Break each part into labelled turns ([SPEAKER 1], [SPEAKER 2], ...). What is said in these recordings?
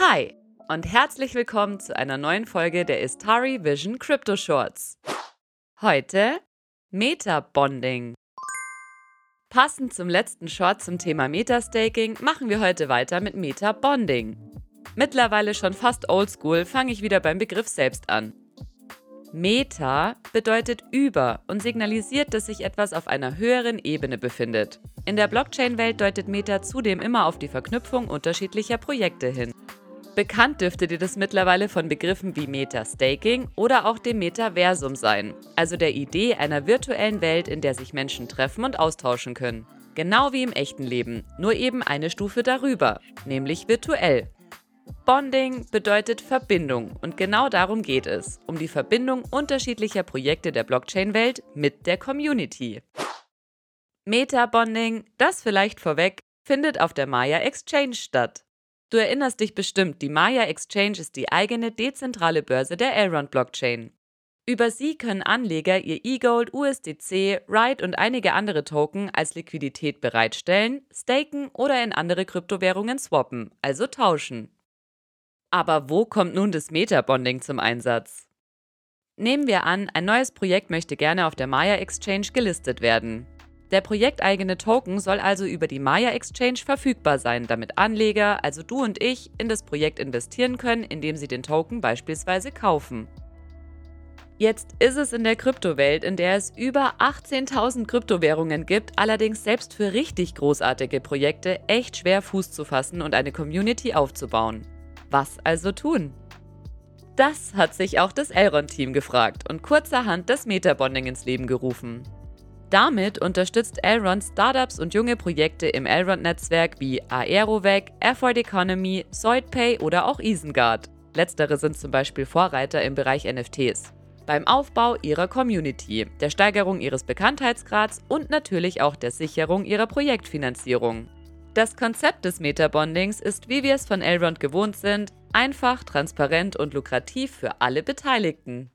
[SPEAKER 1] Hi und herzlich willkommen zu einer neuen Folge der Istari Vision Crypto Shorts. Heute Meta-Bonding. Passend zum letzten Short zum Thema Meta-Staking machen wir heute weiter mit Meta-Bonding. Mittlerweile schon fast oldschool, fange ich wieder beim Begriff selbst an. Meta bedeutet über und signalisiert, dass sich etwas auf einer höheren Ebene befindet. In der Blockchain-Welt deutet Meta zudem immer auf die Verknüpfung unterschiedlicher Projekte hin. Bekannt dürfte dir das mittlerweile von Begriffen wie Meta-Staking oder auch dem Metaversum sein, also der Idee einer virtuellen Welt, in der sich Menschen treffen und austauschen können. Genau wie im echten Leben, nur eben eine Stufe darüber, nämlich virtuell. Bonding bedeutet Verbindung und genau darum geht es, um die Verbindung unterschiedlicher Projekte der Blockchain-Welt mit der Community. Meta-Bonding, das vielleicht vorweg, findet auf der Maya Exchange statt. Du erinnerst dich bestimmt, die Maya Exchange ist die eigene dezentrale Börse der Elrond Blockchain. Über sie können Anleger ihr E-Gold, USDC, Ride und einige andere Token als Liquidität bereitstellen, staken oder in andere Kryptowährungen swappen, also tauschen. Aber wo kommt nun das Meta-Bonding zum Einsatz? Nehmen wir an, ein neues Projekt möchte gerne auf der Maya Exchange gelistet werden. Der projekteigene Token soll also über die Maya Exchange verfügbar sein, damit Anleger, also du und ich, in das Projekt investieren können, indem sie den Token beispielsweise kaufen. Jetzt ist es in der Kryptowelt, in der es über 18.000 Kryptowährungen gibt, allerdings selbst für richtig großartige Projekte echt schwer Fuß zu fassen und eine Community aufzubauen. Was also tun? Das hat sich auch das Elrond-Team gefragt und kurzerhand das Metabonding ins Leben gerufen. Damit unterstützt Elrond Startups und junge Projekte im Elrond-Netzwerk wie Aerovec, Effort Economy, SoidPay oder auch Isengard. Letztere sind zum Beispiel Vorreiter im Bereich NFTs. Beim Aufbau ihrer Community, der Steigerung ihres Bekanntheitsgrads und natürlich auch der Sicherung ihrer Projektfinanzierung. Das Konzept des Metabondings ist, wie wir es von Elrond gewohnt sind, einfach, transparent und lukrativ für alle Beteiligten.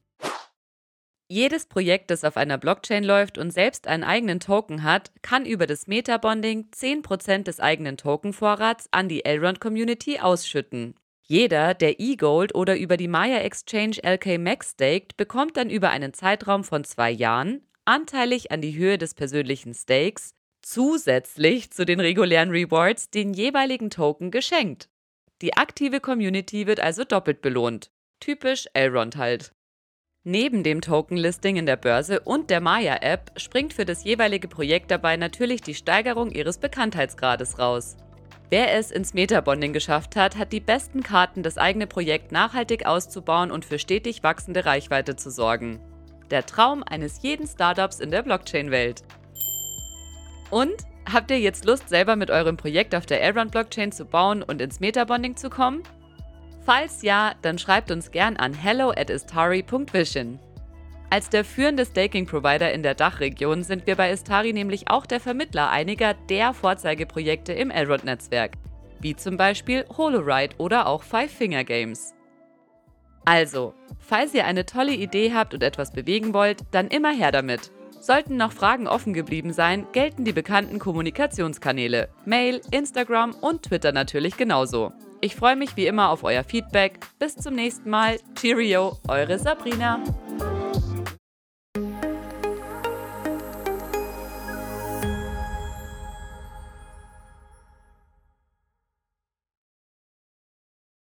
[SPEAKER 1] Jedes Projekt, das auf einer Blockchain läuft und selbst einen eigenen Token hat, kann über das Metabonding 10% des eigenen Tokenvorrats an die Elrond-Community ausschütten. Jeder, der eGold oder über die Maya Exchange LK Max staked, bekommt dann über einen Zeitraum von zwei Jahren anteilig an die Höhe des persönlichen Stakes zusätzlich zu den regulären Rewards den jeweiligen Token geschenkt. Die aktive Community wird also doppelt belohnt. Typisch Elrond halt. Neben dem Token-Listing in der Börse und der Maya-App springt für das jeweilige Projekt dabei natürlich die Steigerung ihres Bekanntheitsgrades raus. Wer es ins Metabonding geschafft hat, hat die besten Karten, das eigene Projekt nachhaltig auszubauen und für stetig wachsende Reichweite zu sorgen. Der Traum eines jeden Startups in der Blockchain-Welt. Und habt ihr jetzt Lust, selber mit eurem Projekt auf der Elrond Blockchain zu bauen und ins Metabonding zu kommen? Falls ja, dann schreibt uns gern an hello at istari.vision. Als der führende Staking-Provider in der Dachregion sind wir bei Istari nämlich auch der Vermittler einiger der Vorzeigeprojekte im Elrond-Netzwerk, wie zum Beispiel HoloRide oder auch Five Finger Games. Also, falls ihr eine tolle Idee habt und etwas bewegen wollt, dann immer her damit. Sollten noch Fragen offen geblieben sein, gelten die bekannten Kommunikationskanäle Mail, Instagram und Twitter natürlich genauso. Ich freue mich wie immer auf euer Feedback. Bis zum nächsten Mal. Cheerio, eure Sabrina.